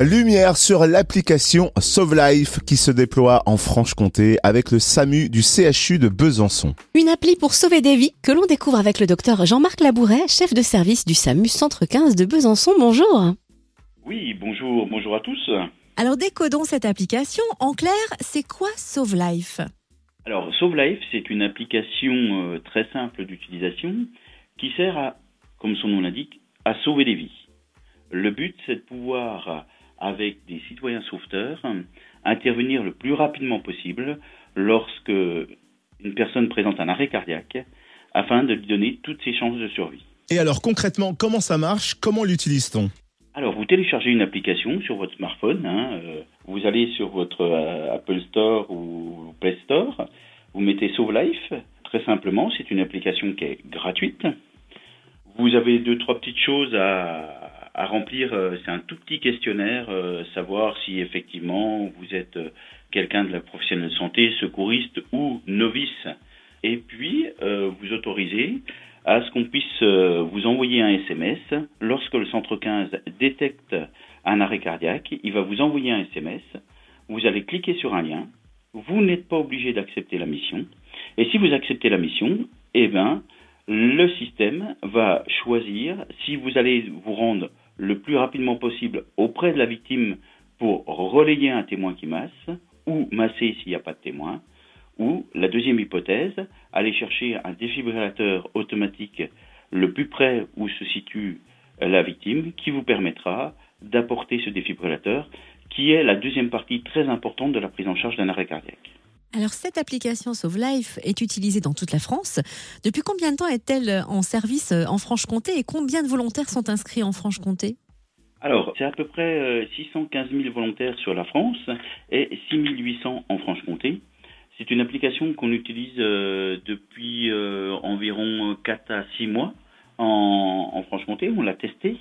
Lumière sur l'application Sauve Life qui se déploie en Franche-Comté avec le SAMU du CHU de Besançon. Une appli pour sauver des vies que l'on découvre avec le docteur Jean-Marc Labouret, chef de service du SAMU Centre 15 de Besançon. Bonjour. Oui, bonjour, bonjour à tous. Alors décodons cette application. En clair, c'est quoi Sauve Life Alors Sauve Life, c'est une application euh, très simple d'utilisation qui sert à, comme son nom l'indique, à sauver des vies. Le but, c'est de pouvoir avec des citoyens sauveteurs, intervenir le plus rapidement possible lorsque une personne présente un arrêt cardiaque afin de lui donner toutes ses chances de survie. Et alors concrètement, comment ça marche? Comment l'utilise-t-on? Alors, vous téléchargez une application sur votre smartphone. Hein, euh, vous allez sur votre euh, Apple Store ou Play Store. Vous mettez Sauve Life. Très simplement, c'est une application qui est gratuite. Vous avez deux, trois petites choses à, à remplir, euh, c'est un tout petit questionnaire, euh, savoir si effectivement vous êtes euh, quelqu'un de la professionnelle de santé, secouriste ou novice. Et puis, vous autorisez à ce qu'on puisse vous envoyer un SMS. Lorsque le centre 15 détecte un arrêt cardiaque, il va vous envoyer un SMS. Vous allez cliquer sur un lien. Vous n'êtes pas obligé d'accepter la mission. Et si vous acceptez la mission, eh bien, le système va choisir si vous allez vous rendre le plus rapidement possible auprès de la victime pour relayer un témoin qui masse, ou masser s'il n'y a pas de témoin, ou la deuxième hypothèse, aller chercher un défibrillateur automatique le plus près où se situe la victime, qui vous permettra d'apporter ce défibrillateur, qui est la deuxième partie très importante de la prise en charge d'un arrêt cardiaque. Alors cette application Sauve Life est utilisée dans toute la France. Depuis combien de temps est-elle en service euh, en Franche-Comté et combien de volontaires sont inscrits en Franche-Comté? Alors, c'est à peu près 615 euh, 000 volontaires sur la France et 6 800 en Franche-Comté. C'est une application qu'on utilise euh, depuis environ 4 à 6 mois en, en Franche-Comté. On l'a testée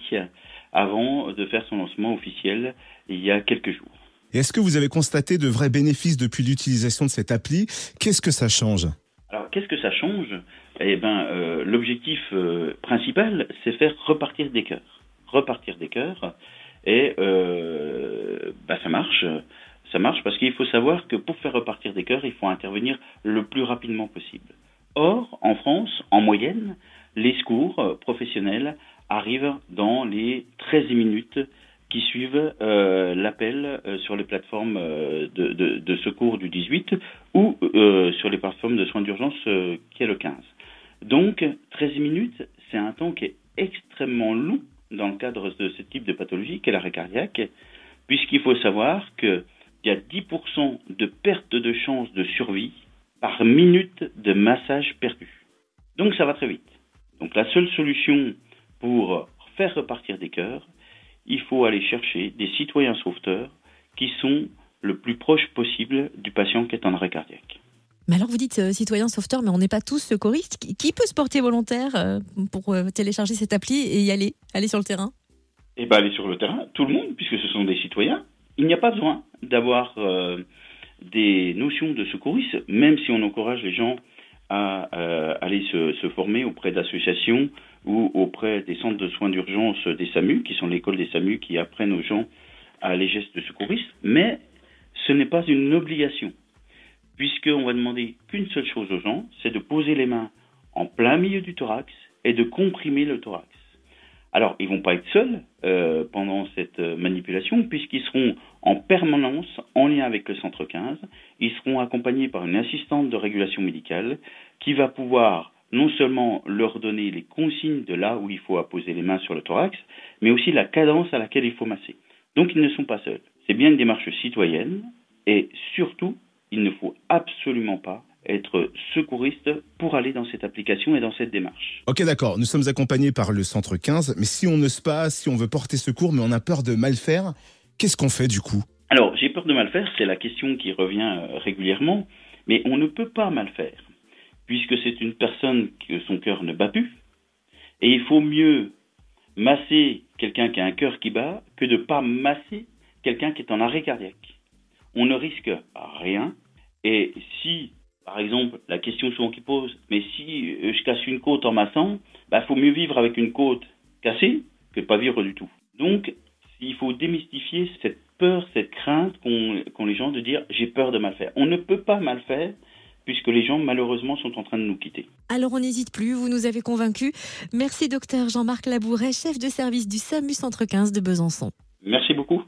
avant de faire son lancement officiel il y a quelques jours. Est-ce que vous avez constaté de vrais bénéfices depuis l'utilisation de cette appli? Qu'est-ce que ça change? Alors, qu'est-ce que ça change? Eh bien, euh, l'objectif euh, principal, c'est faire repartir des cœurs. Repartir des cœurs. Et euh, bah, ça marche. Ça marche parce qu'il faut savoir que pour faire repartir des cœurs, il faut intervenir le plus rapidement possible. Or, en France, en moyenne, les secours professionnels arrivent dans les 13 minutes qui suivent euh, l'appel euh, sur les plateformes euh, de, secours du 18 ou sur les plateformes de soins d'urgence qui est le 15. Donc 13 minutes, c'est un temps qui est extrêmement long dans le cadre de ce type de pathologie qu'est l'arrêt cardiaque, puisqu'il faut savoir qu'il y a 10% de perte de chance de survie par minute de massage perdu. Donc ça va très vite. Donc la seule solution pour faire repartir des cœurs, il faut aller chercher des citoyens sauveteurs qui sont le plus proche possible du patient qui est en arrêt cardiaque. Mais alors vous dites citoyens euh, citoyen sauveteur, mais on n'est pas tous secouristes. Qui peut se porter volontaire euh, pour euh, télécharger cette appli et y aller, aller sur le terrain? Eh bien aller sur le terrain, tout le monde, puisque ce sont des citoyens. Il n'y a pas besoin d'avoir des notions de secourisme, même si on encourage les gens à aller se, former auprès d'associations ou auprès des centres de soins d'urgence des SAMU, qui sont l'école des SAMU qui apprennent aux gens à les gestes de secourisme, mais ce n'est pas une obligation, puisqu'on va demander qu'une seule chose aux gens, c'est de poser les mains en plein milieu du thorax et de comprimer le thorax. Alors, ils vont pas être seuls euh, pendant cette euh, manipulation, puisqu'ils seront en permanence en lien avec le centre 15. Ils seront accompagnés par une assistante de régulation médicale qui va pouvoir non seulement leur donner les consignes de là où il faut apposer les mains sur le thorax, mais aussi la cadence à laquelle il faut masser. Donc ils ne sont pas seuls. C'est bien une démarche citoyenne et surtout, il ne faut absolument pas être secouriste pour aller dans cette application et dans cette démarche. Ok, d'accord. Nous sommes accompagnés par le centre 15, mais si on n'ose pas, si on veut porter secours, mais on a peur de mal faire, qu'est-ce qu'on fait du coup? Alors, j'ai peur de mal faire, c'est la question qui revient euh, régulièrement, mais on ne peut pas mal faire puisque c'est une personne que son cœur ne bat plus. Et il faut mieux masser quelqu'un qui a un cœur qui bat que de ne pas masser quelqu'un qui est en arrêt cardiaque. On ne risque rien. Et si, par exemple, la question souvent qui pose, mais si euh, je casse une côte en massant, il bah, faut mieux vivre avec une côte cassée que pas vivre du tout. Donc, Il faut démystifier cette peur, cette crainte qu'ont les gens de dire j'ai peur de mal faire. On ne peut pas mal faire puisque les gens malheureusement sont en train de nous quitter. Alors on n'hésite plus, vous nous avez convaincus. Merci docteur Jean-Marc Labouret, chef de service du SAMU Centre 15 de Besançon. Merci beaucoup.